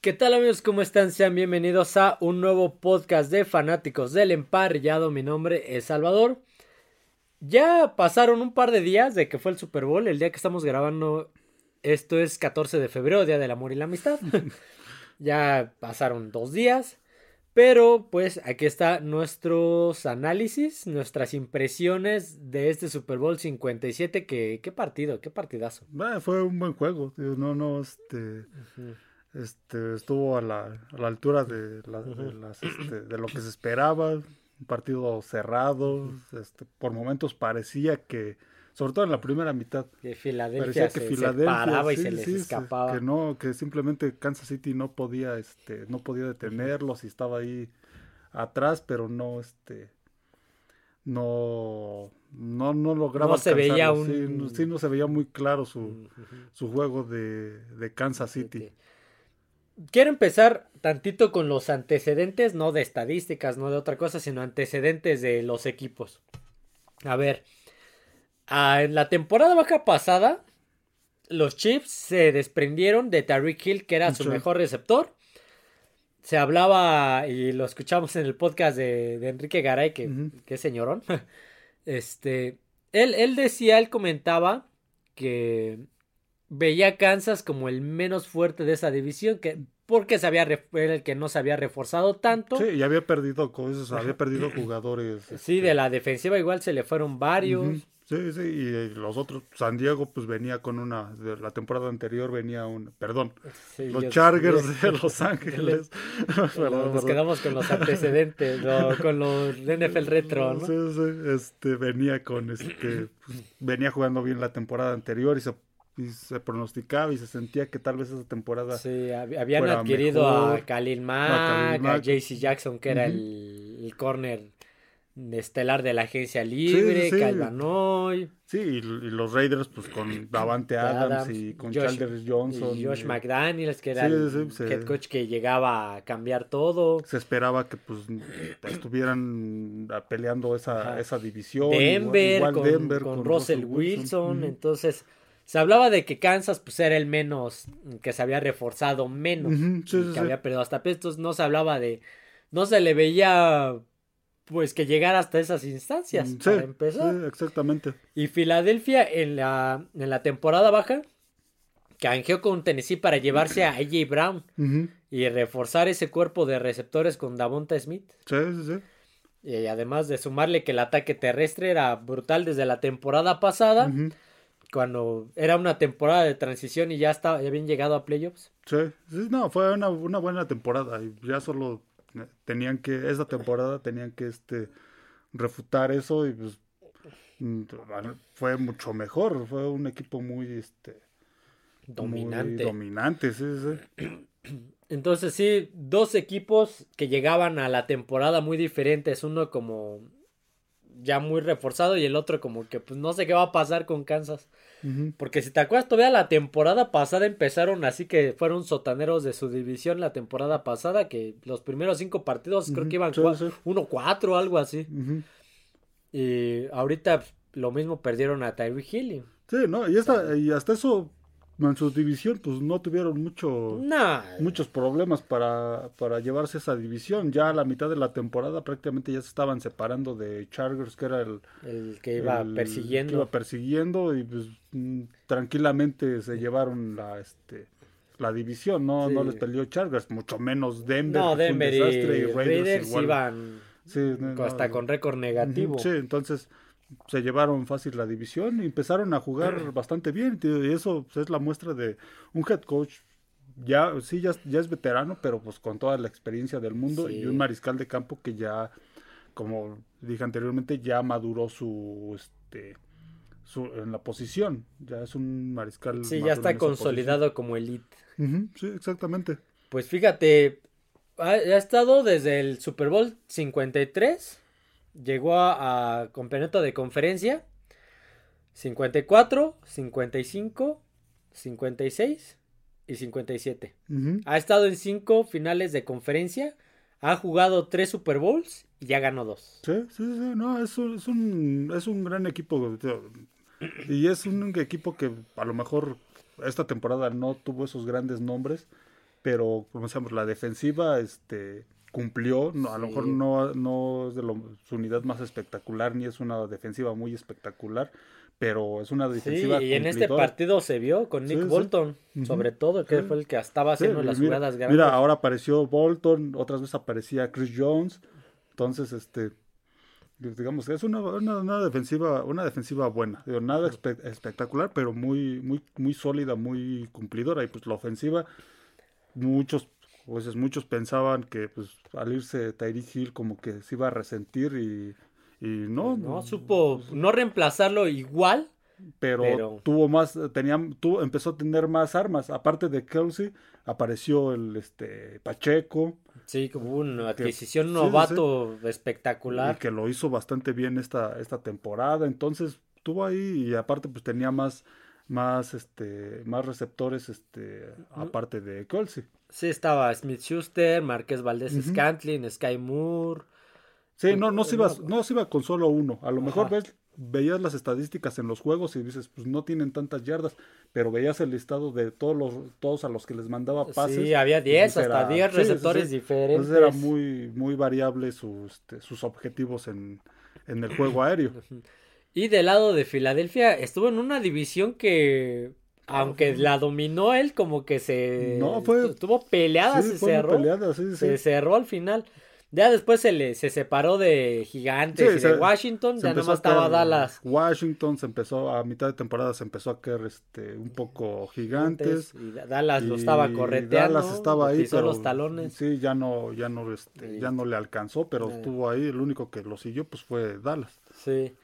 ¿Qué tal amigos? ¿Cómo están? Sean bienvenidos a un nuevo podcast de fanáticos del emparrillado. Mi nombre es Salvador. Ya pasaron un par de días de que fue el Super Bowl. El día que estamos grabando, esto es 14 de febrero, Día del Amor y la Amistad. ya pasaron dos días. Pero pues aquí está nuestros análisis, nuestras impresiones de este Super Bowl 57. Que, ¿Qué partido? ¿Qué partidazo? fue un buen juego. No, no, este... Este, estuvo a la, a la altura de, este, de, lo que se esperaba, un partido cerrado, este, por momentos parecía que, sobre todo en la primera mitad, que Filadelfia, que Filadelfia paraba y se les escapaba. Que no, que simplemente Kansas City no podía, este, no podía detenerlos y estaba ahí atrás, pero no, este, no, no, no lograba. No se veía un... sí, no se veía muy claro su, su juego de, de Kansas City quiero empezar tantito con los antecedentes, no de estadísticas, no de otra cosa, sino antecedentes de los equipos. A ver, en la temporada baja pasada, los Chiefs se desprendieron de Tariq Hill, que era su mejor receptor. Se hablaba, y lo escuchamos en el podcast de, Enrique Garay, que, es señorón. Este, él, él decía, él comentaba que veía Kansas como el menos fuerte de esa división, que porque se había era el que no se había reforzado tanto. Sí, y había perdido cosas, había perdido jugadores. Sí, de este la defensiva igual se le fueron varios. Sí, sí, y los otros, San Diego pues venía con una, de la temporada anterior venía un, perdón, los Chargers de Los Ángeles. Nos quedamos con los antecedentes, con los NFL Retro, ¿no? Sí, sí, este, venía con, este, pues, venía jugando bien la temporada anterior y se y se pronosticaba y se sentía que tal vez esa temporada. Sí, habían adquirido a Khalil Mack, a, JC Jackson, que era el, el, corner estelar de la agencia libre, sí, Calvanoy. Sí, y, los Raiders, pues con Davante Adams, y con Chandler Johnson. Y Josh McDaniels, que era el head coach que llegaba a cambiar todo. Se esperaba que pues estuvieran peleando esa, esa división. Denver, con, Denver con, Russell, Wilson. Entonces se hablaba de que Kansas pues era el menos, que se había reforzado menos, que había perdido hasta pestos, no se hablaba de, no se le veía pues que llegara hasta esas instancias mm, para empezar. exactamente. Y Filadelfia en la, en la temporada baja canjeó con Tennessee para llevarse a AJ Brown y reforzar ese cuerpo de receptores con Davonta Smith. Sí, sí, sí. Y además de sumarle que el ataque terrestre era brutal desde la temporada pasada cuando era una temporada de transición y ya estaba, ya habían llegado a playoffs. Sí, sí no, fue una, una, buena temporada y ya solo tenían que, esa temporada tenían que este refutar eso y pues mm, fue mucho mejor, fue un equipo muy este dominante. dominante, sí, sí. Entonces sí, dos equipos que llegaban a la temporada muy diferentes, uno como ya muy reforzado y el otro como que pues no sé qué va a pasar con Kansas. Porque si te acuerdas todavía la temporada pasada empezaron así que fueron sotaneros de su división la temporada pasada que los primeros cinco partidos creo que iban 1-4 algo así. Y ahorita pues, lo mismo perdieron a Tyreek Hill. Sí, no, y, esta, y hasta eso en su división pues no tuvieron mucho, muchos problemas para, para llevarse esa división. Ya a la mitad de la temporada prácticamente ya se estaban separando de Chargers, que era el, el que iba persiguiendo. iba persiguiendo y pues mm, tranquilamente se llevaron la este la división, no, no les peleó Chargers, mucho menos Denver. No, Denver y, Raiders, iban hasta con récord negativo. Sí, entonces se llevaron fácil la división y empezaron a jugar bastante bien. Y eso pues, es la muestra de un head coach ya, sí, ya, ya es veterano, pero pues con toda la experiencia del mundo y un mariscal de campo que ya, como dije anteriormente, ya maduró su, este, su, en la posición. Ya es un mariscal. Sí, ya está consolidado como elite. sí, exactamente. Pues fíjate, ha, ha, estado desde el Super Bowl 53 llegó a, a campeonato de conferencia 54, 55, 56 y 57. Ha estado en cinco finales de conferencia, ha jugado tres Super Bowls y ya ganó dos. Sí, sí, sí, no, es un, es un, es un gran equipo. Y es un equipo que a lo mejor esta temporada no tuvo esos grandes nombres, pero como decíamos, la defensiva este, cumplió, no, a lo mejor Sí. no, no es de lo- su unidad más espectacular, ni es una defensiva muy espectacular, pero es una Sí, defensiva y en este partido se vio con Nick Sí, sí. Bolton, sobre todo, que Sí. fue el que estaba Sí, haciendo las mira, jugadas grandes. Mira, ahora apareció Bolton, otras veces aparecía Chris Jones. Entonces, este digamos que es una, una, una defensiva, una defensiva buena. Digo, nada espe- espectacular, pero muy, muy, muy sólida, muy cumplidora. Y pues la ofensiva, muchos, pues muchos pensaban que pues al irse Tyreek Hill como que se iba a resentir y, y no, no supo no reemplazarlo igual. pero, Pero- tuvo más, tenía, tuvo, empezó a tener más armas. Aparte de Kelsey, apareció el este Pacheco, Sí, como una Que- adquisición sí, novato y espectacular. que lo hizo bastante bien esta, esta temporada. Entonces, tuvo ahí, y aparte, pues tenía más, más, este, más receptores, este, aparte de Kelsey. Sí, estaba Smith Schuster, Márquez Valdés. Scantlin, Sky Moore. Sí, no, no se iba, No. se iba con solo uno. A lo mejor ves, veías las estadísticas en los juegos y dices, pues no tienen tantas yardas, pero veías el listado de todos los, todos a los que les mandaba pases. Sí, había 10, Entonces hasta era- 10 sí, sí, receptores sí. diferentes. Entonces era muy, muy variable sus, este, sus objetivos en, en el juego aéreo. Y del lado de Filadelfia estuvo en una división que, aunque la dominó él, como que se No, fue- estuvo peleada, Sí, se fue cerró, peleada, sí, sí, se cerró al final. Ya después se le se separó de Gigantes y de Washington, ya nomás estaba Dallas. Washington se empezó, a mitad de temporada se empezó a caer este, un poco gigantes. y Dallas lo estaba correteando, Dallas estaba ahí, pero los talones. sí, ya no, ya no, este, ya no le alcanzó, pero Eh. estuvo ahí. El único que lo siguió, pues, fue Dallas. Sí.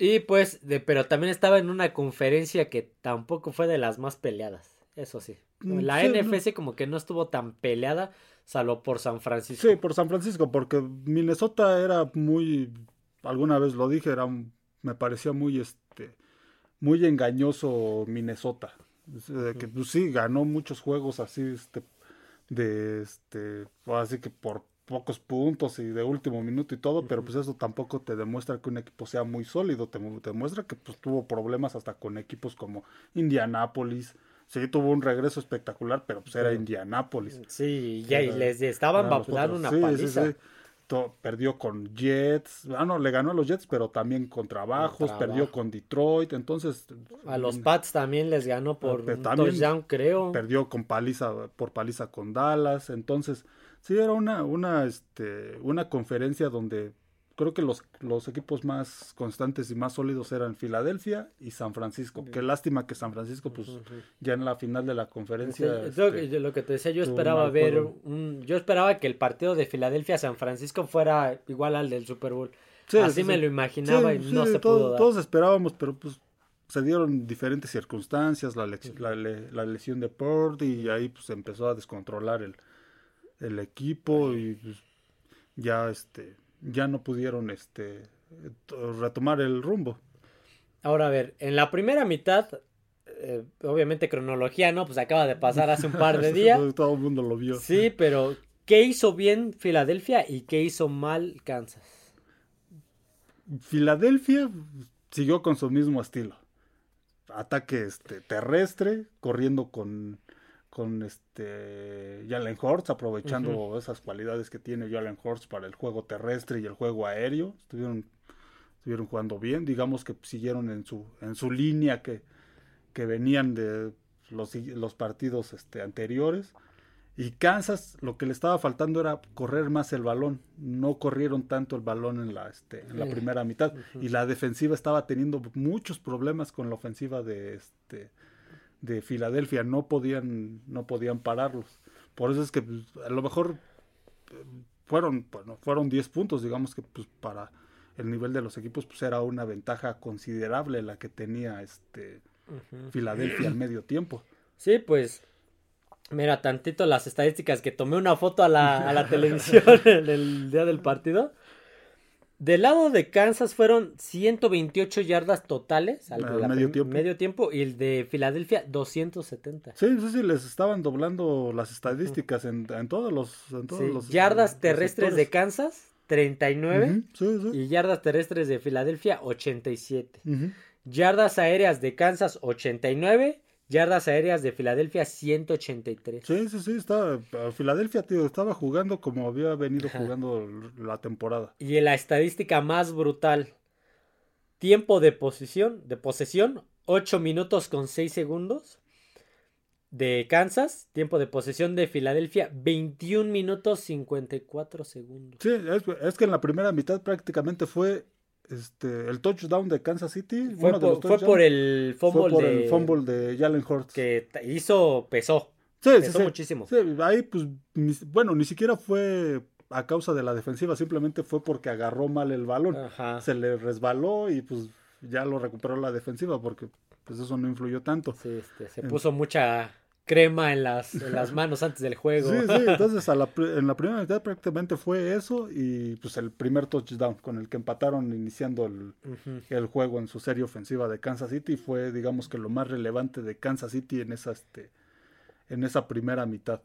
Y pues, de, pero también estaba en una conferencia que tampoco fue de las más peleadas. Eso sí. Mm, La sí, NFC como que no estuvo tan peleada, salvo por San Francisco. Sí, por San Francisco, porque Minnesota era muy, alguna vez lo dije, era, un- me parecía muy, este, muy engañoso Minnesota. Es, eh, que pues, sí, ganó muchos juegos así, este, de, este, así que por pocos puntos y de último minuto y todo, pero pues eso tampoco te demuestra que un equipo sea muy sólido, te, te muestra que pues tuvo problemas hasta con equipos como Indianapolis. Sí, tuvo un regreso espectacular, pero pues era Indianapolis. Sí, y Era- les estaban otros. una Sí, paliza. sí, perdió con Jets. Ah, no, le ganó a los Jets, pero también con trabajos. trabajo. Perdió con Detroit. Entonces. A los mm, Pats también les ganó por pero un touchdown, creo. Perdió con paliza, por paliza con Dallas. Entonces, sí, era una, una, este, una conferencia donde creo que los, los equipos más constantes y más sólidos eran Filadelfia y San Francisco. Qué lástima que San Francisco, pues, ya en la final de la conferencia. este, lo que te decía, yo esperaba ver un, yo esperaba que el partido de Filadelfia San Francisco fuera igual al del Super Bowl. Sí, Así sí, me lo imaginaba y no se todo- pudo dar. Todos esperábamos, pero pues se dieron diferentes circunstancias, la, lec- la, le- la lesión de Purdy y ahí pues empezó a descontrolar el, el equipo y pues, ya este ya no pudieron este retomar el rumbo. Ahora a ver, en la primera mitad, eh, obviamente cronología, ¿no? Pues acaba de pasar hace un par de días. Todo el mundo lo vio. Sí, pero ¿qué hizo bien Filadelfia y qué hizo mal Kansas? Filadelfia siguió con su mismo estilo. Ataque este, terrestre, corriendo con, con este Jalen Hurts, aprovechando esas cualidades que tiene Jalen Hurts para el juego terrestre y el juego aéreo. Estuvieron, estuvieron jugando bien, digamos que siguieron en su, en su línea que, que venían de los, los partidos este, anteriores. Y Kansas lo que le estaba faltando era correr más el balón. No corrieron tanto el balón en la, este, en la Eh, primera mitad. Y la defensiva estaba teniendo muchos problemas con la ofensiva de, este, de Filadelfia. No podían, no podían pararlos. Por eso es que pues, a lo mejor eh, fueron, bueno, fueron 10 puntos, digamos que pues para el nivel de los equipos pues era una ventaja considerable la que tenía este Filadelfia al medio tiempo. Sí, pues, mira, tantito las estadísticas que tomé una foto a la, a la televisión el día del partido. Del lado de Kansas fueron 128 yardas totales al la medio tiempo. medio tiempo y el de Filadelfia 270. Sí, sí, sí, les estaban doblando las estadísticas en, en todos los, en todos Sí, los yardas los terrestres de. Kansas 39 Ujú, sí, sí. y yardas terrestres de Filadelfia 87. Ujú. Yardas aéreas de Kansas 89, Yardas aéreas de Filadelfia 183. Sí, sí, sí, estaba, Filadelfia, tío, estaba jugando como había venido jugando la temporada. Y en la estadística más brutal, tiempo de posesión, de posesión, 8 minutos con 6 segundos. De Kansas, tiempo de posesión de Filadelfia, 21 minutos 54 segundos. Sí, es, es que en la primera mitad prácticamente fue este, el touchdown de Kansas City. Fue, por, fue por, el fumble, por de, el fumble de Jalen Hurts. Que hizo, pesó. Sí, pesó sí, muchísimo. Sí, ahí pues, ni, bueno, ni siquiera fue a causa de la defensiva, simplemente fue porque agarró mal el balón. Ajá. Se le resbaló y pues ya lo recuperó la defensiva porque pues eso no influyó tanto. Sí, este, se puso mucha crema en las, en las manos antes del juego. Sí, sí, entonces a la, en la primera mitad prácticamente fue eso y pues el primer touchdown con el que empataron iniciando el, Uh -huh. el juego en su serie ofensiva de Kansas City fue digamos que lo más relevante de Kansas City en esa, este, en esa primera mitad.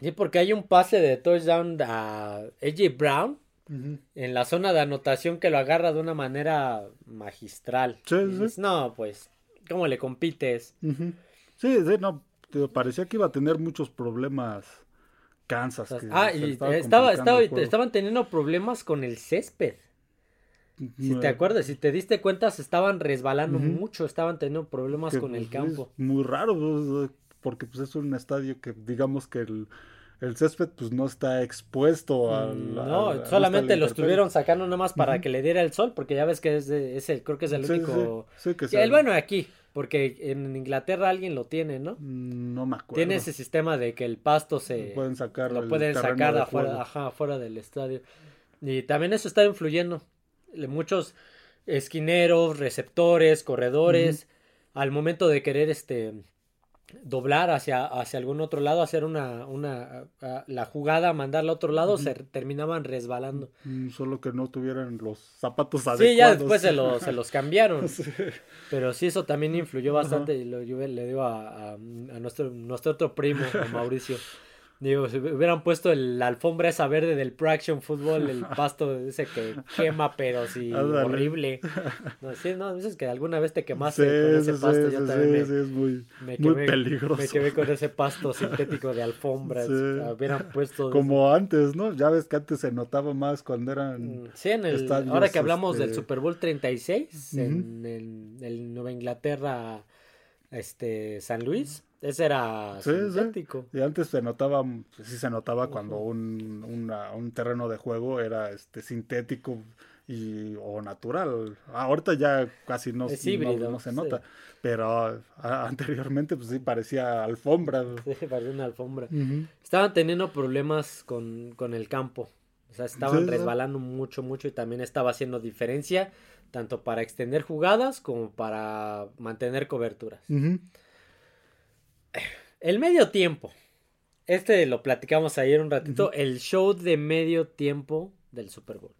Sí, porque hay un pase de touchdown a AJ Brown Uh -huh. en la zona de anotación que lo agarra de una manera magistral. Sí, sí. dices, no, pues, ¿cómo le compites? Uh -huh. Sí, sí, no, te- parecía que iba a tener muchos problemas Kansas. que Ah, y estaba estaba, estaban teniendo problemas con el césped. Si te acuerdas, si te diste cuenta, se estaban resbalando mucho, estaban teniendo problemas que, con el pues, campo. Es muy raro, pues, porque pues es un estadio que digamos que el, el césped pues no está expuesto al... Mm, al- No, al- solamente lo estuvieron sacando nada más para que le diera el sol, porque ya ves que es, es el, creo que es el Sí, único. sí, que Sí, se- el bueno aquí, porque en Inglaterra alguien lo tiene, ¿no? Mm, No me acuerdo. Tiene ese sistema de que el pasto se Lo pueden sacar lo pueden sacar de afuera, ajá, afuera del estadio. Y también eso está influyendo. Muchos esquineros, receptores, corredores, al momento de querer este doblar hacia, hacia algún otro lado, hacer una, una a- la jugada, mandarla a otro lado, se terminaban resbalando. Mm, Solo que no tuvieran los zapatos Sí, adecuados. ya después se, lo- se los cambiaron. Sí. Pero sí, eso también influyó bastante. Y lo, yo le digo a, a- a nuestro, nuestro otro primo, a Mauricio. Digo, si hubieran puesto el- la alfombra esa verde del Pro Action Football, el pasto ese que quema, pero sí, Ándale. horrible. No, sí, no, dices que alguna vez te Sí, quemaste con ese sí, pasto. sí, yo también me- es muy, me, muy quemé, peligroso. me quemé con ese pasto sintético de alfombras. Hubieran puesto. Como antes, ¿no? Ya ves que antes se notaba más cuando eran... Mm, Sí, en el, ahora que hablamos este, del Super Bowl 36, Ujú. en el, el Nueva Inglaterra, este, San Luis, ese era Sí, sí. sintético. Y antes se notaba, pues sí se notaba cuando un, una- un terreno de juego era este sintético y, o natural. Ahorita ya casi no, no- se sí. nota, pero anteriormente pues sí parecía alfombra. Sí, parecía una alfombra. Estaban teniendo problemas con, con el campo. O sea, estaban Sí, sí. resbalando mucho, mucho y también estaba haciendo diferencia tanto para extender jugadas como para mantener coberturas. El medio tiempo. Este lo platicamos ayer un ratito. El show de medio tiempo del Super Bowl.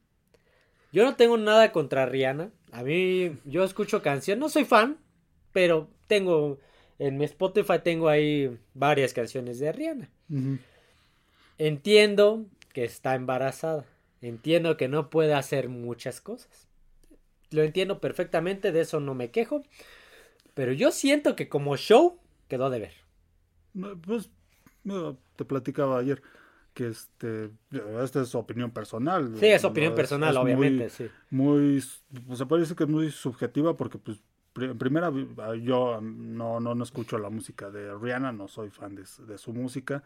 Yo no tengo nada contra Rihanna. A mí, yo escucho canciones. No soy fan, pero tengo. En mi Spotify tengo ahí varias canciones de Rihanna. Entiendo que está embarazada. Entiendo que no puede hacer muchas cosas. Lo entiendo perfectamente, de eso no me quejo. Pero yo siento que como show quedó de ver. Pues te platicaba ayer que este, esta es su opinión personal. Sí, es opinión personal, es muy- obviamente, sí. muy, pues se puede decir que es muy subjetiva porque pues en primera yo no, no, no escucho la música de Rihanna, no soy fan de, de su música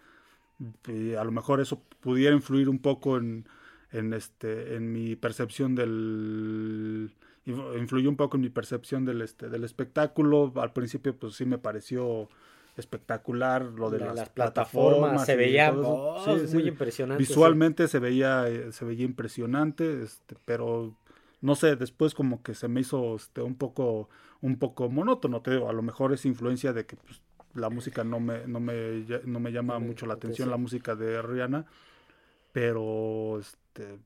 y a lo mejor eso pudiera influir un poco en, en este en mi percepción del influyó un poco en mi percepción del este del espectáculo al principio pues sí me pareció espectacular lo de La- las, las plataformas se veía oh, Sí, muy sí. impresionante. Visualmente se veía, eh, se veía impresionante, este, pero no sé, después como que se me hizo este, un poco, un poco monótono, te digo, a lo mejor es influencia de que pues, la música no me, no me, no me llama mucho la atención. la música de Rihanna, pero este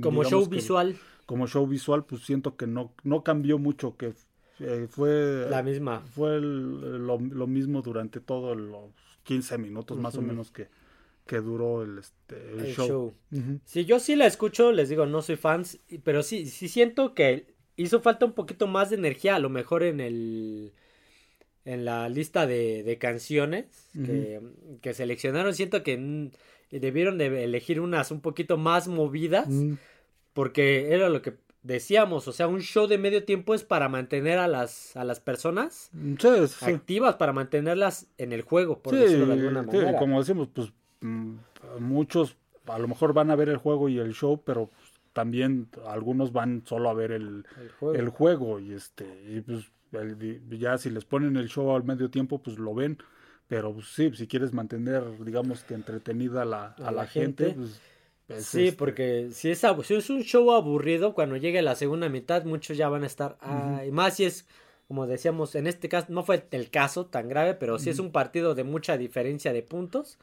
Como show que visual, como show visual, pues siento que no, no cambió mucho, que eh, fue la misma. fue el- lo, lo mismo durante todos los 15 minutos más o menos que, que duró el, este, el El show. show. Si yo sí la escucho, les digo, no soy fans, pero sí, sí siento que hizo falta un poquito más de energía, a lo mejor en el en la lista de, de canciones que, que seleccionaron. Siento que mm, debieron de elegir unas un poquito más movidas. Mm, Porque era lo que decíamos, o sea, un show de medio tiempo es para mantener a las, a las personas sí, sí. activas, para mantenerlas en el juego, por Sí, decirlo de alguna sí, manera. como decimos, pues mm, muchos a lo mejor van a ver el juego y el show, pero también algunos van solo a ver el, El juego. el juego y este y pues el- ya si les ponen el show al medio tiempo pues lo ven pero pues, sí si quieres mantener digamos que entretenida la, a, A la la gente, gente. pues, es, Sí, este, porque si es, si es un show aburrido, cuando llegue la segunda mitad, muchos ya van a estar. Y más si es, como decíamos, en este caso, no fue el caso tan grave, pero si es un partido de mucha diferencia de puntos,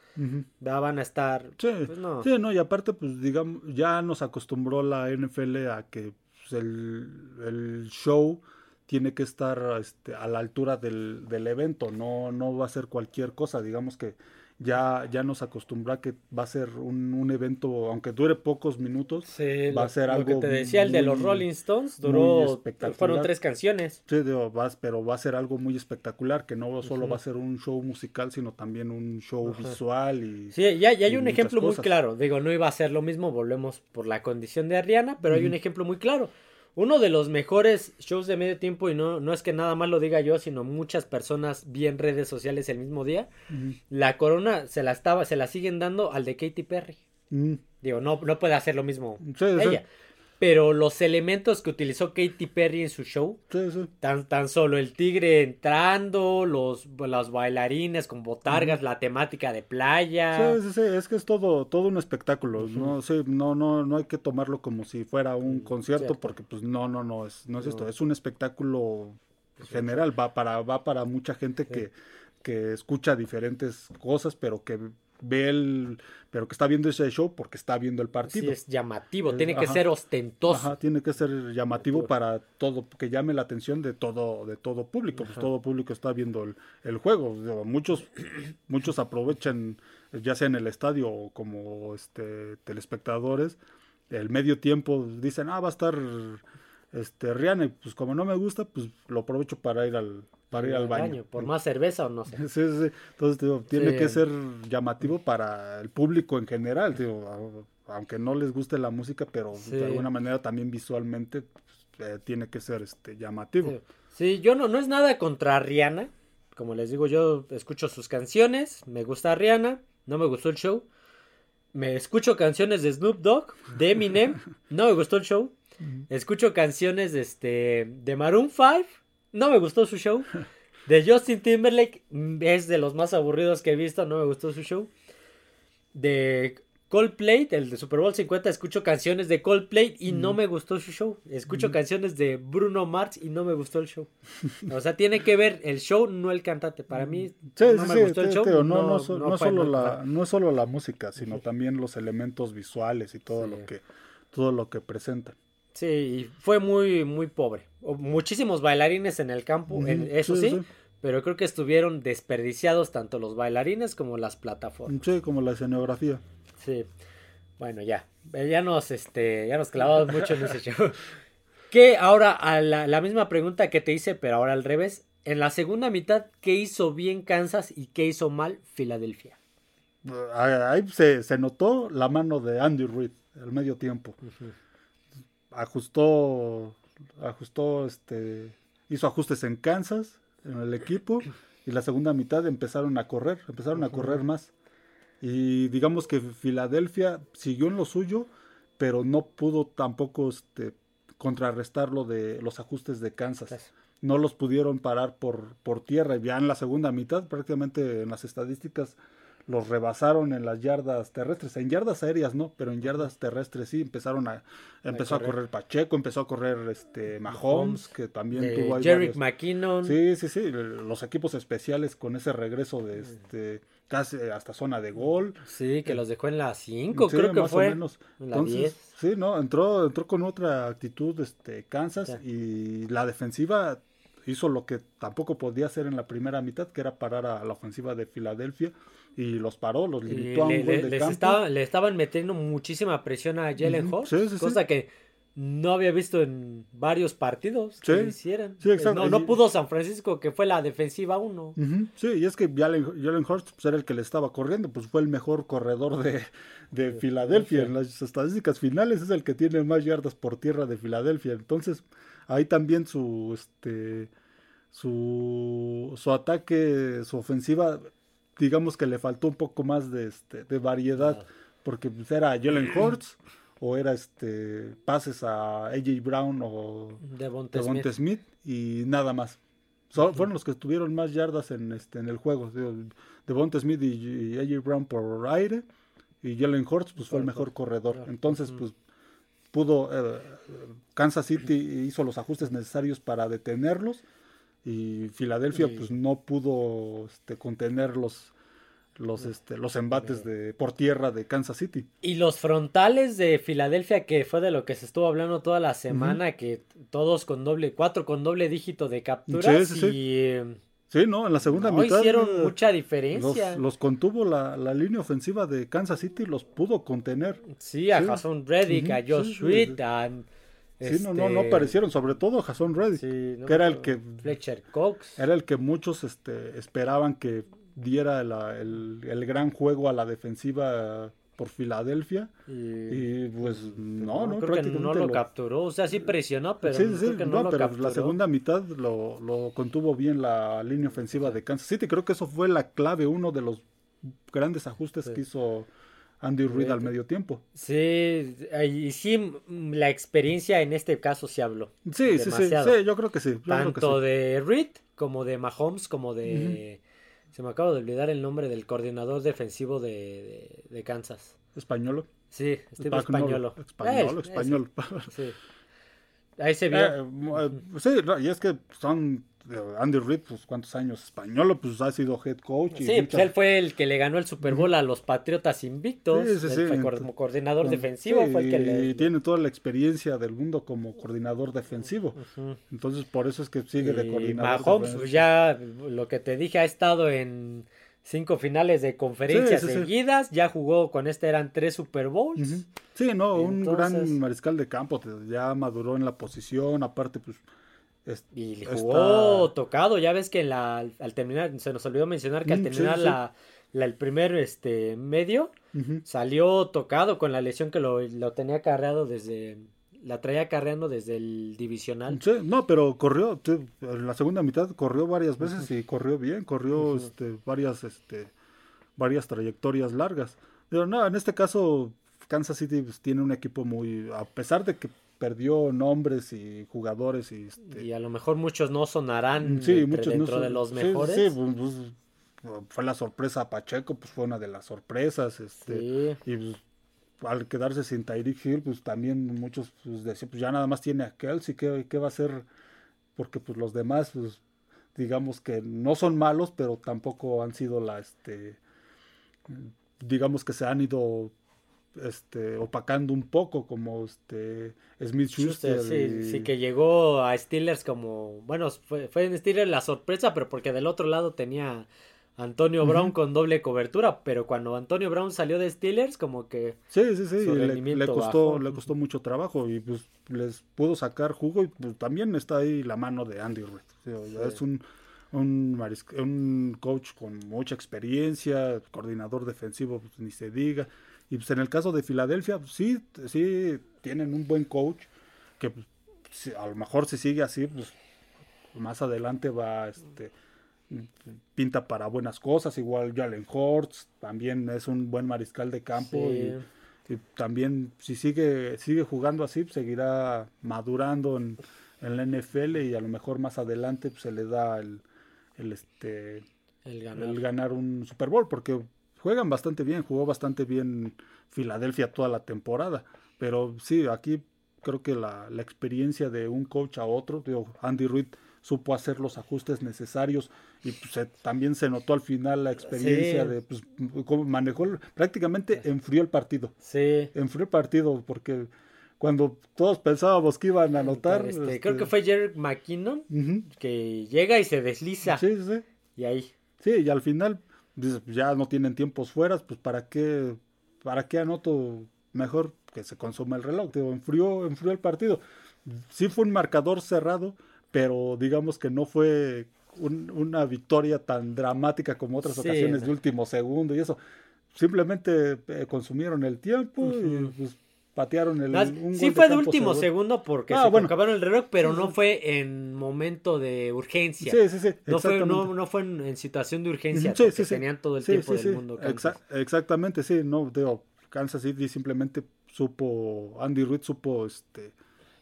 ya van a estar. Sí, Pues no. sí, no, y aparte, pues digamos, ya nos acostumbró la NFL a que pues, el, el show tiene que estar este, a la altura del, del evento, no, no va a ser cualquier cosa, digamos que ya, ya nos acostumbró a que va a ser un, un evento, aunque dure pocos minutos, Sí, va lo- a ser lo algo que te decía, el de los Rolling Stones duró. Fueron tres canciones. sí, digo, pero va a ser algo muy espectacular, que no solo va a ser un show musical, sino también un show visual y... Sí, ya, ya hay un ejemplo muy claro. Digo, no iba a ser lo mismo, volvemos por la condición de Ariana, pero hay un ejemplo muy claro. Uno de los mejores shows de medio tiempo, y no, no es que nada más lo diga yo, sino muchas personas vi en redes sociales el mismo día. La corona se la estaba, se la siguen dando al de Katy Perry. Mm, Digo, no, no puede hacer lo mismo sí, sí, ella. Pero los elementos que utilizó Katy Perry en su show, sí, sí. tan, tan solo el tigre entrando, los, los bailarines con botargas, la temática de playa. Sí, sí, sí, es que es todo, todo un espectáculo, no, sí, no, no, no hay que tomarlo como si fuera un concierto, Mm, cierto. porque pues no, no, no es, no es esto, es un espectáculo general, va para, va para mucha gente que, que escucha diferentes cosas, pero que ve el, pero que está viendo ese show porque está viendo el Sí, partido. es llamativo, tiene que ajá. ser ostentoso. Ajá, tiene que ser llamativo para todo, que llame la atención de todo, de todo público. Pues todo público está viendo el, el juego. Muchos, muchos aprovechan, ya sea en el estadio o como este telespectadores, el medio tiempo dicen, ah, va a estar este Rihanna, y pues como no me gusta, pues lo aprovecho para ir al, para ir al baño. Por más cerveza o no sé. Sí, sí, sí. Entonces, digo, tiene Sí. que ser llamativo para el público en general, digo, aunque no les guste la música, pero Sí. de alguna manera también visualmente pues, eh, tiene que ser este llamativo. Sí. Sí, yo no, no es nada contra Rihanna. Como les digo, yo escucho sus canciones, me gusta Rihanna, no me gustó el show. Me escucho canciones de Snoop Dogg, de Eminem, no me gustó el show. Escucho canciones de, este, de Maroon 5, no me gustó su show. De Justin Timberlake, mm, es de los más aburridos que he visto, no me gustó su show. De Coldplay, el de Super Bowl 50, escucho canciones de Coldplay y no me gustó su show. Escucho canciones de Bruno Mars y no me gustó el show. O sea, tiene que ver el show, no el cantante. Para mí, Sí, no sí, me sí, gustó el show. no, no, no- so- no no fue- solo la, no es solo la música, sino también los elementos visuales y todo lo que, todo lo que presentan. Sí, y fue muy, muy pobre. Muchísimos bailarines en el campo, en- eso sí, sí. pero creo que estuvieron desperdiciados tanto los bailarines como las plataformas. Sí, como la escenografía. Sí. Bueno, ya. Eh, Ya nos, este, ya nos clavamos mucho en ese show. Que ahora, a la, la misma pregunta que te hice, pero ahora al revés. En la segunda mitad, ¿qué hizo bien Kansas y qué hizo mal Filadelfia? Ahí se, se notó la mano de Andy Reid al medio tiempo. ajustó, ajustó, este, hizo ajustes en Kansas, en el equipo, y la segunda mitad empezaron a correr, empezaron a correr más. Y digamos que Filadelfia siguió en lo suyo, pero no pudo tampoco este, contrarrestar lo de los ajustes de Kansas. No los pudieron parar por, por tierra. Ya en la segunda mitad, prácticamente en las estadísticas, los rebasaron en las yardas terrestres, en yardas aéreas no, pero en yardas terrestres sí empezaron a empezó a correr, correr Pacheco, empezó a correr este Mahomes, que también eh, tuvo ahí Jerick McKinnon. Sí, sí, sí, los equipos especiales con ese regreso de este casi hasta zona de gol. Sí, que los dejó en la 5, sí, creo que más fue. O menos. En la Entonces, 10. sí, no, entró entró con otra actitud este Kansas Ya. y la defensiva hizo lo que tampoco podía hacer en la primera mitad, que era parar a la ofensiva de Filadelfia y los paró, los limitó a un le, gol le- de les campo. estaba- le estaban metiendo muchísima presión a Jalen Ujú, Hurts, sí, sí, sí. cosa que no había visto en varios partidos que lo hicieran. sí, exacto. No, no pudo San Francisco, que fue la defensiva 1. Ujú, Sí, y es que Jalen, Jalen Hurts pues, era el que le estaba corriendo, pues fue el mejor corredor de, de Filadelfia. En las estadísticas finales es el que tiene más yardas por tierra de Filadelfia. Entonces, ahí también su este su, su ataque, su ofensiva, digamos que le faltó un poco más de este de variedad, Ah. porque pues, era Jalen Hurts o era este pases a AJ Brown o Devonta Devonta Smith. Smith y nada más. So- Fueron los que tuvieron más yardas en este en el juego. Devonta Smith y, y AJ Brown por aire y Jalen Hurts pues fue el mejor corredor. Entonces pues pudo eh, Kansas City hizo los ajustes necesarios para detenerlos y Filadelfia pues no pudo este, contener los los este los embates de por tierra de Kansas City. Y los frontales de Filadelfia, que fue de lo que se estuvo hablando toda la semana, que todos con doble, cuatro con doble dígito de capturas Sí, sí, sí. y eh, Sí, no, en la segunda no mitad hicieron eh, mucha diferencia. los contuvo la, la línea ofensiva de Kansas City, los pudo contener. Sí, a sí. Jason Reddick, a Ujú, Josh sí, sí, Sweet, sí. Sí, no, no, no este, aparecieron, sobre todo Jason Reddick, sí, no que era el que Fletcher Cox. era el que muchos este, esperaban que diera la- el, el gran juego a la defensiva por Filadelfia. Y, Y pues no, no, creo que prácticamente no lo, capturó. O sea, sí presionó, pero sí, sí, sí, creo que no, no, lo pero capturó. la segunda mitad lo, lo contuvo bien la línea ofensiva de Kansas City. Creo que eso fue la clave, uno de los grandes ajustes Sí. que hizo Andy Sí. al medio tiempo. Sí, y sí, la experiencia en este caso se habló. Sí, sí, sí, sí, yo creo que sí. que Tanto sí. de Reed como de Mahomes, como de... Se me acaba de olvidar el nombre del coordinador defensivo de, de, de Kansas. Españolo. Sí, Steve Espagnolo, Españolo. Español, sí. Ahí se vio. Eh, eh, sí, no, y es que son eh, Andy Reid, pues cuántos años español, pues ha sido head coach. y Sí, muchas- pues él fue el que le ganó el Super Bowl a los Patriotas invictos. Sí, sí, sí, fue como coordinador defensivo, sí, fue el que y le... tiene toda la experiencia del mundo como coordinador defensivo. Ujú. Entonces, por eso es que sigue de Y coordinador. Mahomes, pues ya lo que te dije, ha estado en cinco finales de conferencias Sí, sí, sí. seguidas. Ya jugó con este, eran tres Super Bowls. Ujú. Sí, no, un Entonces- gran mariscal de campo, ya maduró en la posición, aparte, pues... es- Y jugó tocado. Ya ves que la, al, terminar, se nos olvidó mencionar que al Mm, sí, terminar sí. La, la- el primer este, medio, salió tocado con la lesión que lo, lo tenía carreado desde. La traía carreando desde el divisional. Sí, no, pero corrió, en la segunda mitad corrió varias veces y corrió bien, corrió este, varias, este, varias trayectorias largas. Pero no, en este caso Kansas City pues, tiene un equipo muy, a pesar de que perdió nombres y jugadores y, este, Y a lo mejor muchos no sonarán sí, entre- muchos no dentro son- de los sí, mejores. Sí, pues, pues, fue la sorpresa Pacheco, pues fue una de las sorpresas, este, Sí. y pues, al quedarse sin Tyreek Hill, pues también muchos pues, decían, pues ya nada más tiene a Kelsey, ¿qué, qué va a hacer? Porque pues los demás, pues digamos que no son malos, pero tampoco han sido la, este, digamos que se han ido este opacando un poco como este Smith Schuster y- sí, que llegó a Steelers como, bueno, fue, fue en Steelers la sorpresa, pero porque del otro lado tenía Antonio. Brown con doble cobertura, pero cuando Antonio Brown salió de Steelers, como que Sí, sí, sí, le, costó, bajó. le costó mucho trabajo y pues les pudo sacar jugo y pues también está ahí la mano de Andy Reid. Sí, Sí. Es un, un, un coach con mucha experiencia, coordinador defensivo, pues ni se diga. Y pues en el caso de Filadelfia, pues, sí, sí tienen un buen coach que pues, si- a lo mejor si sigue así, pues más adelante va este pinta para buenas cosas, igual Jalen Hurts también es un buen mariscal de campo sí, y, y también si sigue sigue jugando así pues, seguirá madurando en, en la NFL y a lo mejor más adelante pues, se le da el, el este el ganar. el ganar un Super Bowl porque juegan bastante bien, jugó bastante bien Filadelfia toda la temporada, pero sí, aquí creo que la, la experiencia de un coach a otro, digo, Andy Reid supo hacer los ajustes necesarios y pues, se- también se notó al final la experiencia Sí. de pues, cómo manejó, prácticamente enfrió el partido, Sí. enfrió el partido porque cuando todos pensábamos que iban a anotar, Este, este, Creo que fue Jerry McKinnon que llega y se desliza. sí, sí. Y ahí. Sí, y al final dices, pues ya no tienen tiempos fuera, pues para qué, para qué anoto mejor que se consuma el reloj. Digo, enfrió, enfrió el partido. Sí fue un marcador cerrado, pero digamos que no fue una victoria tan dramática como otras ocasiones de último segundo y eso. Simplemente eh, consumieron el tiempo y pues, patearon el. sí, fue de último segundo porque ah, se acabaron el reloj, pero no fue en momento de urgencia. Sí, sí, sí. No fue, no, fue en, situación de urgencia, porque tenían todo el tiempo del mundo. exactamente, sí. No, digo, Kansas City simplemente supo, Andy Reid supo este,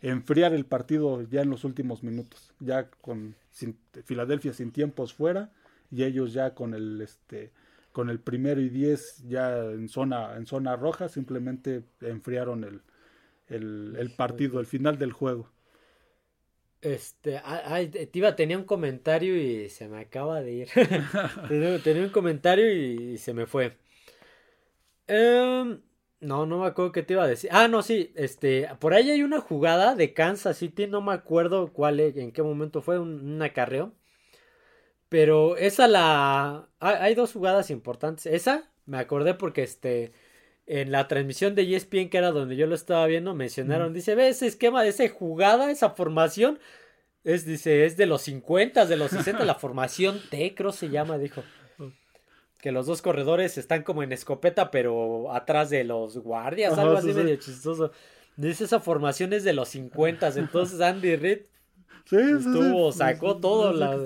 enfriar el partido ya en los últimos minutos, ya con Filadelfia sin tiempos fuera y ellos ya con el este con el primero y diez ya en zona en zona roja simplemente enfriaron el, el, partido el final del juego este ay, Tiva tenía un comentario y se me acaba de ir tenía, un comentario y, se me fue eh, no, no me acuerdo qué te iba a decir. Ah, no, sí, este, por ahí hay una jugada de Kansas City, no me acuerdo cuál, en qué momento fue, un, acarreo. Pero esa la... Hay, dos jugadas importantes. Esa, me acordé porque este... En la transmisión de ESPN, que era donde yo lo estaba viendo, mencionaron, dice, ve ese esquema de esa jugada, esa formación, es, dice, es de los 50, de los 60, la formación T, creo se llama, dijo que los dos corredores están como en escopeta, pero atrás de los guardias, algo así medio chistoso. Dice, esa formación es de los 50, entonces Andy Reid estuvo, sacó todo la,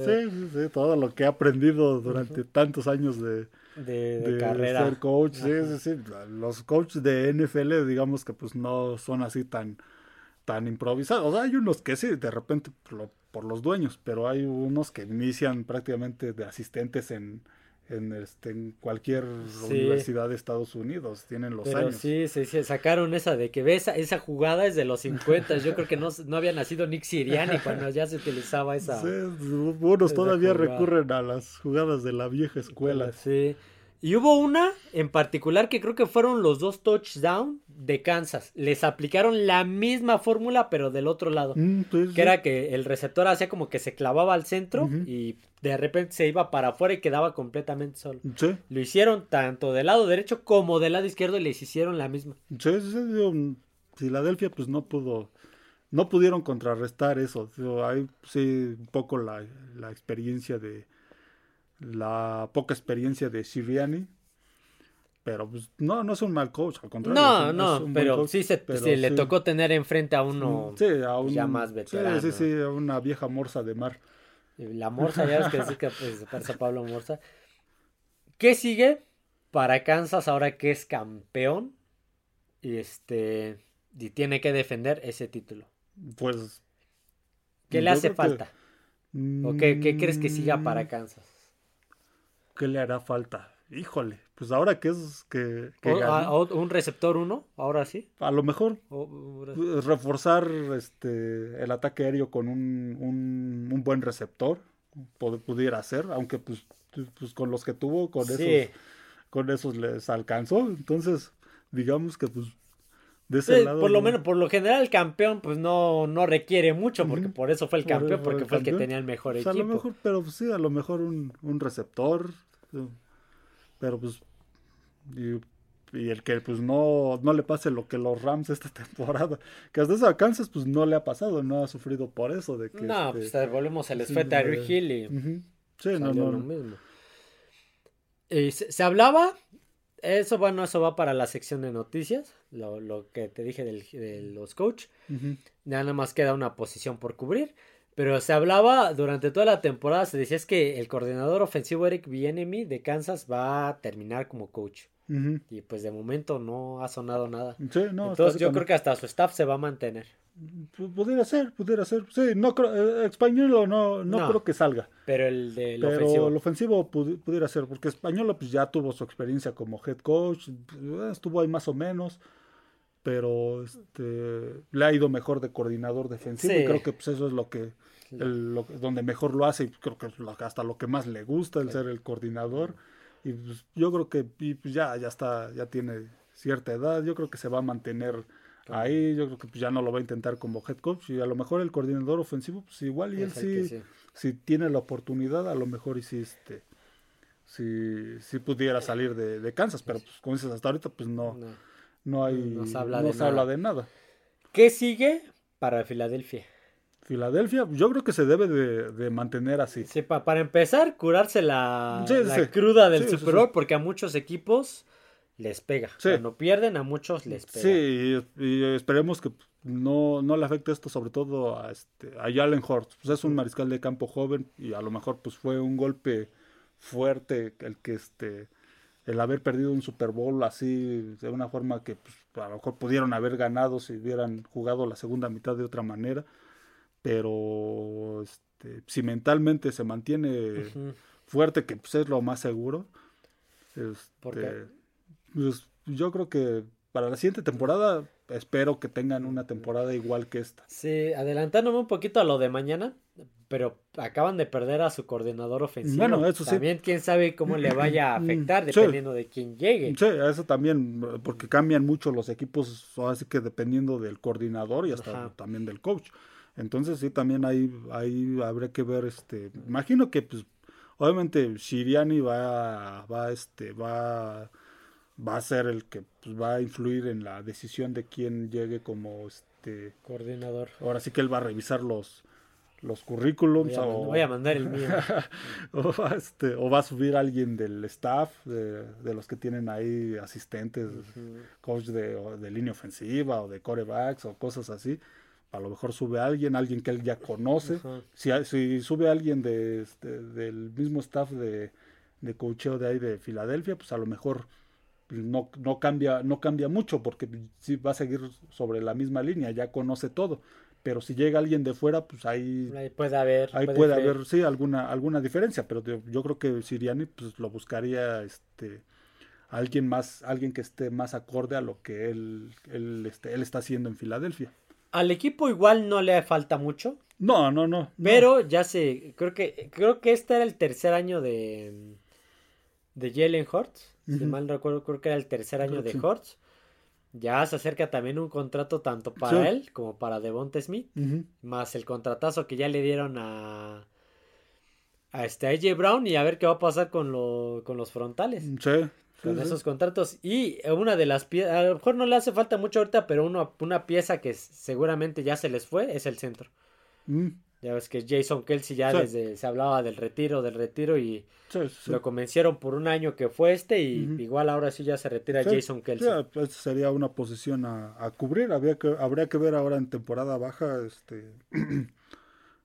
todo lo que ha aprendido durante tantos años de, de, carrera. Ser coach, sí, sí, Los coaches de NFL, digamos que pues no son así tan, tan improvisados. hay unos que sí, de repente por, por los dueños, pero hay unos que inician prácticamente de asistentes en, en, este, en cualquier universidad de Estados Unidos, tienen los años. Sí, sí, sí, sacaron esa de que ves esa jugada es de los 50, yo creo que no, no había nacido Nick Siriani cuando ya se utilizaba esa. Sí, buenos todavía recurren a las jugadas de la vieja escuela. Sí. Y hubo una en particular que creo que fueron los dos touchdowns de Kansas. Les aplicaron la misma fórmula, pero del otro lado. Mm, pues que era que el receptor hacía como que se clavaba al centro y de repente se iba para afuera y quedaba completamente solo. Lo hicieron tanto del lado derecho como del lado izquierdo y les hicieron la misma. Sí, sí, Filadelfia pues no pudo, no pudieron contrarrestar eso. Hay sí un poco la, la experiencia de la poca experiencia de Siriani. Pero pues, no, no es un mal coach, al contrario. No, no, pero sí se, le tocó tener enfrente a uno ya más veterano. Sí, sí, sí, a una vieja morsa de mar. La morsa, ya ves que decir que pues, Pablo Morsa. ¿Qué sigue para Kansas ahora que es campeón? Y este. Y tiene que defender ese título. Pues. ¿Qué le hace falta? ¿O qué, qué crees que siga para mm. Kansas? ¿qué le hará falta? Híjole, pues ahora que es que... un receptor uno, ahora sí. A lo mejor. Reforzar este el ataque aéreo con un, un, buen receptor, pudiera ser, aunque pues, pues, con los que tuvo, con esos, con esos les alcanzó. Entonces, digamos que pues de ese lado, por lo menos, por lo general, el campeón, pues no, no requiere mucho, porque por eso fue el campeón, porque fue el que tenía el mejor equipo. A lo mejor, pero pues, sí, a lo mejor un, un receptor, pero pues. Y, el que pues no, no le pase lo que los Rams esta temporada. Que hasta eso a Kansas pues no le ha pasado, no ha sufrido por eso. De que, no, este, pues volvemos, se les fue Hill y. Sí, no, no. Lo mismo. Y se, hablaba. Eso, bueno, eso va para la sección de noticias. Lo, lo que te dije del, de los coach. Nada más queda una posición por cubrir. Pero se hablaba durante toda la temporada, se decía es que el coordinador ofensivo Eric Bienemy de Kansas va a terminar como coach. Y pues de momento no ha sonado nada. Entonces yo creo que hasta su staff se va a mantener. Pudiera ser, pudiera ser. Sí, no creo, eh, español no, no, creo que salga. Pero el del ofensivo. el ofensivo pudiera ser, porque español pues ya tuvo su experiencia como head coach, eh, estuvo ahí más o menos pero este le ha ido mejor de coordinador defensivo y creo que pues eso es lo que donde mejor lo hace y creo que hasta lo que más le gusta el ser el coordinador. Y pues, yo creo que pues, ya ya está ya tiene cierta edad yo creo que se va a mantener ahí yo creo que pues, ya no lo va a intentar como head coach y a lo mejor el coordinador ofensivo pues igual y él sí, si tiene la oportunidad a lo mejor y si si, pudiera salir de, Kansas pero pues como dices hasta ahorita pues no. No hay, No se habla no de se habla nada. de nada. ¿Qué sigue para Filadelfia? Filadelfia, yo creo que se debe de, de mantener así. Sí, pa- para empezar, curarse la, Sí, la sí. cruda del Super Bowl, porque a muchos equipos les pega. Cuando pierden, a muchos les pega. Sí, y, y esperemos que no, no le afecte esto sobre todo a, este, a Jalen Hurts. Pues es un mariscal de campo joven y a lo mejor pues fue un golpe fuerte el que este el haber perdido un Super Bowl así de una forma que pues, a lo mejor pudieron haber ganado si hubieran jugado la segunda mitad de otra manera. Pero este, si mentalmente se mantiene fuerte, que pues, es lo más seguro. ¿Por este, qué? pues, yo creo que para la siguiente temporada espero que tengan una temporada igual que esta. Sí, adelantándome un poquito a lo de mañana, pero acaban de perder a su coordinador ofensivo. Bueno, eso sí. También quién sabe cómo le vaya a afectar Sí. dependiendo de quién llegue. Sí, eso también, porque cambian mucho los equipos, así que dependiendo del coordinador y hasta Ajá. también del coach. Entonces sí, también ahí, ahí habrá que ver, este, imagino que pues, obviamente Siriani va, va, este, va, va a ser el que pues, va a influir en la decisión de quién llegue como, este, Coordinador. ahora sí que él va a revisar los, los currículums Voy a, o, voy a mandar el mío. o, va, este, o va a subir alguien del staff, de, de los que tienen ahí asistentes, Ujú. coach de, de línea ofensiva o de corebacks o cosas así. A lo mejor sube alguien, alguien que él ya conoce. Ajá. Si, hay- si sube alguien de, este, del mismo staff de, de coacheo de ahí de Filadelfia, pues a lo mejor no, no cambia, no cambia mucho porque va a seguir sobre la misma línea, ya conoce todo. Pero si llega alguien de fuera, pues ahí Ahí puede haber. Ahí puede haber, sí, alguna, alguna diferencia, pero yo, yo creo que Siriani pues lo buscaría este alguien más, alguien que esté más acorde a lo que él, él, este, él está haciendo en Filadelfia. Al equipo igual no le falta mucho, No, no, no. no. pero ya sé, creo que creo que este era el tercer año de de Jalen Hurts, si mal recuerdo, creo que era el tercer año Creo de sí. Hurts. Ya se acerca también un contrato tanto para Sí. él como para Devonta Smith, más el contratazo que ya le dieron a a este AJ Brown y a ver qué va a pasar con lo, con los frontales. Sí, sí, con sí. esos contratos. Y una de las piezas, a lo mejor no le hace falta mucho ahorita, pero uno, una pieza que seguramente ya se les fue es el centro. Mm, Ya ves que Jason Kelsey ya Sí. desde se hablaba del retiro, del retiro y sí, sí. lo convencieron por un año que fue este y igual ahora sí ya se retira Jason Kelsey. ya, pues, sería una posición a, a cubrir. Habría que, habría que ver ahora en temporada baja este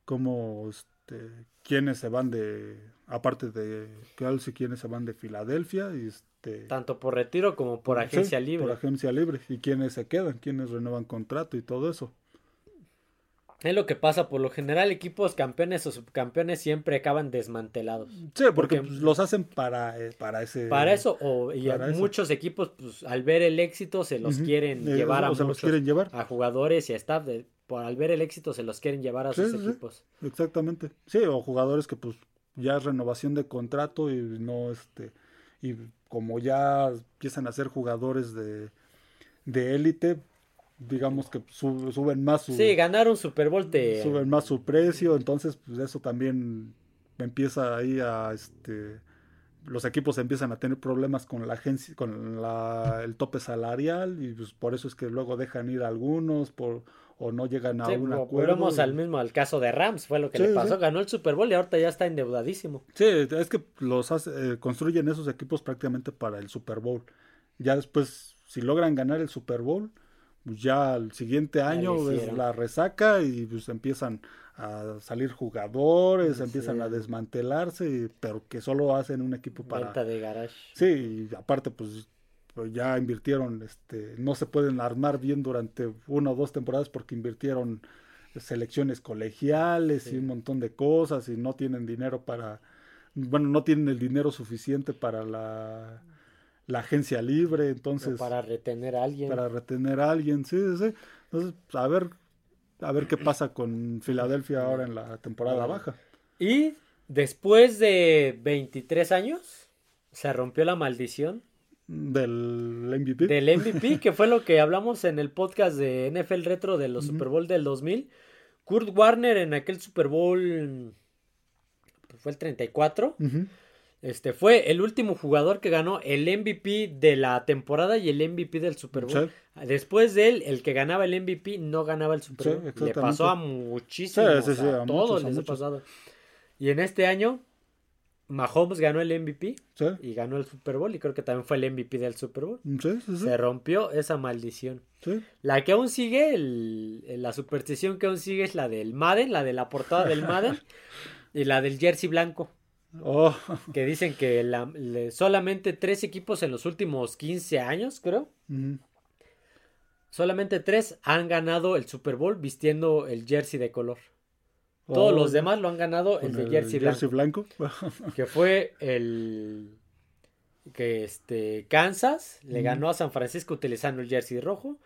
cómo este, quiénes se van de, aparte de Kelsey, quiénes se van de Filadelfia y este Tanto por retiro como por agencia libre. Por agencia libre. Y quiénes se quedan, quiénes renuevan contrato y todo eso. Es lo que pasa, por lo general equipos campeones o subcampeones siempre acaban desmantelados. Sí, porque, Porque- pues, los hacen para, eh, para ese. Para eso, o, y para eso. muchos equipos, pues al ver el éxito, se los quieren Eh, llevar a se los muchos, quieren llevar. a jugadores y a staff. De, por al ver el éxito, se los quieren llevar a Sí, sus sí. equipos. Exactamente. Sí, o jugadores que pues ya es renovación de contrato y no este. Y como ya empiezan a ser jugadores de de élite, digamos que sub- suben más su Sí, ganar un Super Bowl te... suben más su precio, entonces pues eso también empieza ahí a este los equipos empiezan a tener problemas con la agencia, con la, el tope salarial y pues por eso es que luego dejan ir a algunos por o no llegan a Sí, un acuerdo. volvemos al mismo, al caso de Rams, fue lo que Sí, le sí. pasó, ganó el Super Bowl y ahorita ya está endeudadísimo. Sí, es que los hace- eh, construyen esos equipos prácticamente para el Super Bowl. Ya después, si logran ganar el Super Bowl, pues ya el siguiente año es la resaca y pues empiezan a salir jugadores, Sí. empiezan a desmantelarse, pero que solo hacen un equipo para... Venta de garage. Sí, y aparte pues, pues ya invirtieron, este, no se pueden armar bien durante una o dos temporadas porque invirtieron selecciones colegiales Sí. y un montón de cosas y no tienen dinero para, bueno, no tienen el dinero suficiente para la, la agencia libre, o entonces para retener a alguien. para retener a alguien, sí, sí. Entonces, pues, a ver, a ver qué pasa con Filadelfia ahora en la temporada baja. Y después de 23 años, se rompió la maldición Del MVP. del MVP, que fue lo que hablamos en el podcast de NFL Retro de los. Super Bowl del 2000. Kurt Warner en aquel Super Bowl, pues, fue el 34, Ujú. Este fue el último jugador que ganó el MVP de la temporada y el MVP del Super Bowl. Sí. Después de él, el que ganaba el MVP no ganaba el Super Sí, Bowl. Le pasó a muchísimos, Sí, sí, sí, a, a todos les ha pasado. Y en este año, Mahomes ganó el MVP y ganó el Super Bowl y creo que también fue el MVP del Super Bowl. Se rompió esa maldición. La que aún sigue, el- la superstición que aún sigue es la del Madden, la de la portada del Madden y la del jersey blanco. Oh, Que dicen que la- le- solamente tres equipos en los últimos 15 años, creo. Solamente tres han ganado el Super Bowl vistiendo el jersey de color. Todos los demás lo han ganado el de jersey blanco. blanco. Que fue el. Que este. Kansas le ganó a San Francisco utilizando el jersey rojo.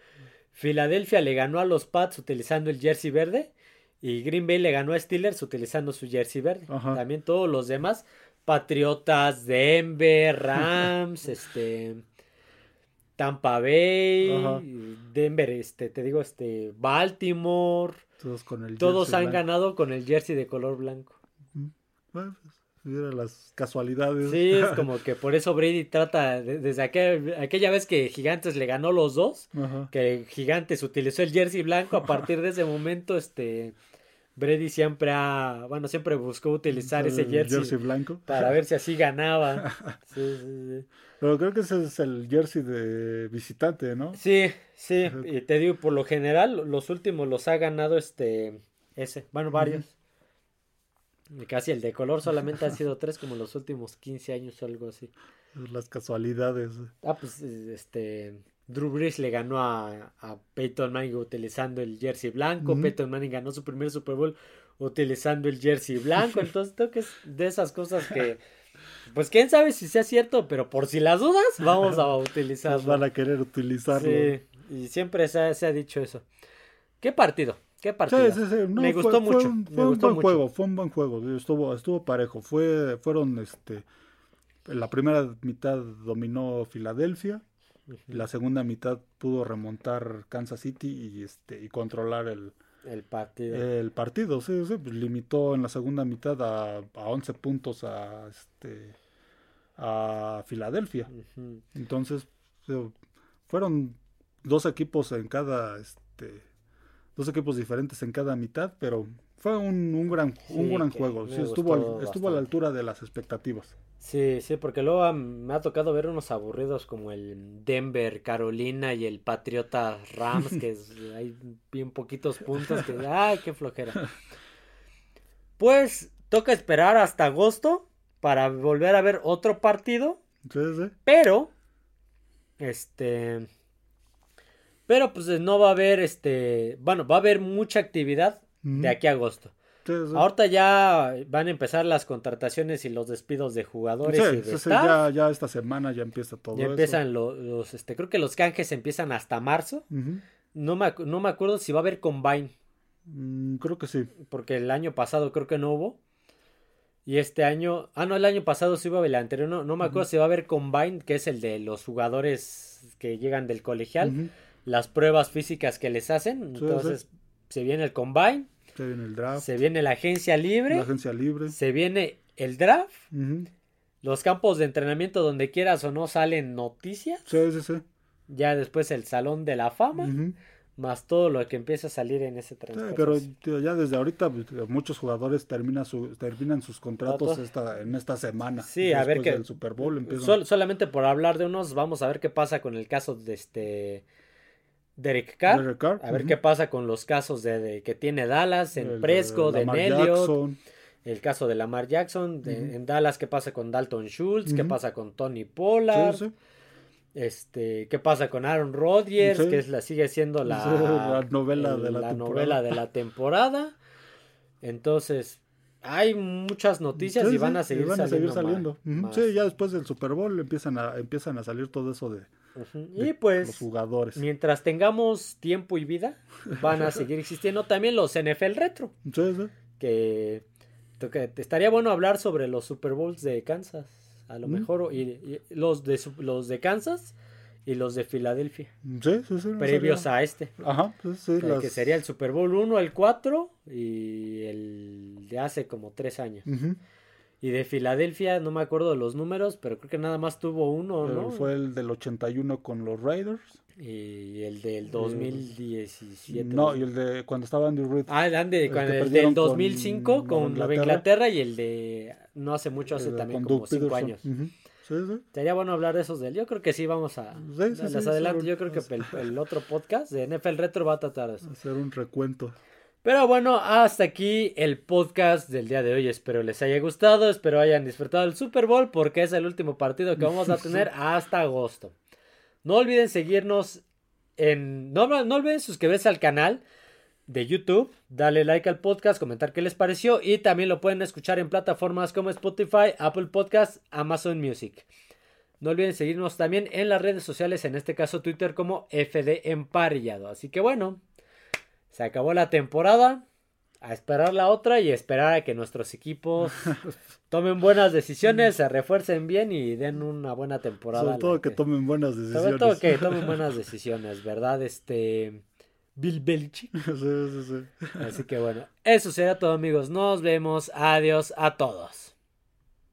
Filadelfia le ganó a los Pats utilizando el jersey verde. Y Green Bay le ganó a Steelers utilizando su jersey verde. Ajá. También todos los demás. Patriotas, Denver, Rams, este. Tampa Bay, Ajá. Denver, este, te digo, este, Baltimore. Todos con el Todos han blanco. ganado con el jersey de color blanco. Bueno, pues, mira las casualidades. Sí, es como que por eso Brady trata, de- desde aquel- aquella vez que Gigantes le ganó los dos, Ajá. que Gigantes utilizó el jersey blanco, a partir de ese momento, este, Brady siempre ha, bueno, siempre buscó utilizar ese El jersey, blanco. para ver si así ganaba. Sí, sí, sí. Pero creo que ese es el jersey de visitante, ¿no? Sí, sí, y te digo, por lo general, los últimos los ha ganado este, ese, bueno, varios. Y Casi el de color solamente han sido tres como los últimos 15 años o algo así. Las casualidades. Ah, pues este. Drew Brees le ganó a, a Peyton Manning utilizando el jersey blanco. Peyton Manning ganó su primer Super Bowl utilizando el jersey blanco. Entonces, creo que es de esas cosas que. Pues quién sabe si sea cierto, pero por si las dudas, vamos a utilizarlo. van a querer utilizarlo. Sí, y siempre se ha, se ha dicho eso. ¿Qué partido? ¿Qué partido? sí, sí. No, me fue- gustó fue mucho. un- me fue un gustó buen mucho. juego, fue un buen juego. Estuvo, estuvo parejo. Fue, fueron, este, en la primera mitad dominó Filadelfia. La segunda mitad pudo remontar Kansas City y, este, y controlar el, El partido. el partido. Sí, sí, pues, limitó en la segunda mitad a, a 11 puntos a, este, a Filadelfia. Entonces, fueron dos equipos en cada, este, dos equipos diferentes en cada mitad, pero fue un, un gran, un gran juego. Sí, estuvo, al- estuvo a la altura de las expectativas. Sí, sí, porque luego me ha tocado ver unos aburridos como el Denver, Carolina y el Patriota Rams, que es- hay bien poquitos puntos que, ay, qué flojera. Pues toca esperar hasta agosto para volver a ver otro partido, Sí, sí. pero, este, pero pues no va a haber, este, bueno, va a haber mucha actividad de aquí a agosto. Ahorita ya van a empezar las contrataciones y los despidos de jugadores Sí, y de sí, sí, staff. ya, ya esta semana ya empieza todo Ya eso. empiezan los, este, creo que los canjes empiezan hasta marzo. No me, no me acuerdo si va a haber combine, Mm, creo que sí. porque el año pasado creo que no hubo. Y este año, ah, no, el año pasado sí hubo, el anterior no, no me acuerdo si va a haber combine, que es el de los jugadores que llegan del colegial, las pruebas físicas que les hacen. Sí, Entonces, se viene el combine, Se viene el draft, se viene la agencia libre, la agencia libre. se viene el draft, los campos de entrenamiento donde quieras o no salen noticias. Sí, sí, sí. Ya después el salón de la fama. Más todo lo que empieza a salir en ese Sí, transcurso. pero tío, ya desde ahorita pues, muchos jugadores terminan, su, terminan sus contratos Contrato. esta, en esta semana. Sí, a ver del Super Bowl. Sol- solamente por hablar de unos, vamos a ver qué pasa con el caso de este Derek Carr. Derek Carr, A ver qué pasa con los casos de, de- que tiene Dallas, en El de Lamar Elliott, Jackson. el caso de Lamar Jackson, de- en Dallas qué pasa con Dalton Schultz, qué pasa con Tony Pollard, Sí, sí. este, qué pasa con Aaron Rodgers, Sí. que es la sigue siendo la, novela de la temporada. novela de la temporada. Entonces, hay muchas noticias Sí, y van a seguir y van a saliendo. seguir ma- saliendo. Ujú. más. Sí, ya después del Super Bowl empiezan a, empiezan a salir todo eso de, Y pues, los jugadores. mientras tengamos tiempo y vida, van a seguir existiendo también los NFL retro. Sí, sí. Que, que estaría bueno hablar sobre los Super Bowls de Kansas. A lo Mm. mejor, y, y los, de, los de Kansas y los de Filadelfia. Sí, sí, sí, Previos sería- a este. Ajá, sí, sí, las- Que sería el Super Bowl 1, el 4 y el de hace como 3 años. Ujú. Y de Filadelfia, no me acuerdo de los números, pero creo que nada más tuvo uno, ¿no? Fue el del 81 con los Raiders. Y el del 2017. No, y el de cuando estaba Andy Reid. Ah, el, Andy, el con que el del con 2005 con, Nueva Inglaterra. Inglaterra y el de no hace mucho, hace eh, también con como Doug 5 Peterson. años. Ujú. Sí, sí. Sería bueno hablar de esos de él. Yo creo que sí, vamos a. Sí, sí, les adelanto. Yo creo que el, el otro podcast de NFL Retro va a tratar de eso. Hacer un recuento. Pero bueno, hasta aquí el podcast del día de hoy. Espero les haya gustado, espero hayan disfrutado del Super Bowl porque es el último partido que vamos a tener hasta agosto. No olviden seguirnos en... No, no olviden suscribirse al canal de YouTube, darle like al podcast, comentar qué les pareció y también lo pueden escuchar en plataformas como Spotify, Apple Podcasts, Amazon Music. No olviden seguirnos también en las redes sociales, en este caso Twitter como FD Emparrillado. Así que bueno, se acabó la temporada. A esperar la otra y esperar a que nuestros equipos tomen buenas decisiones, se refuercen bien y den una buena temporada. Sobre todo que tomen buenas sobre decisiones. todo que tomen buenas decisiones, ¿verdad? Este Bill Belichick. sí, sí, sí. Así que bueno, eso será todo amigos. Nos vemos. Adiós a todos.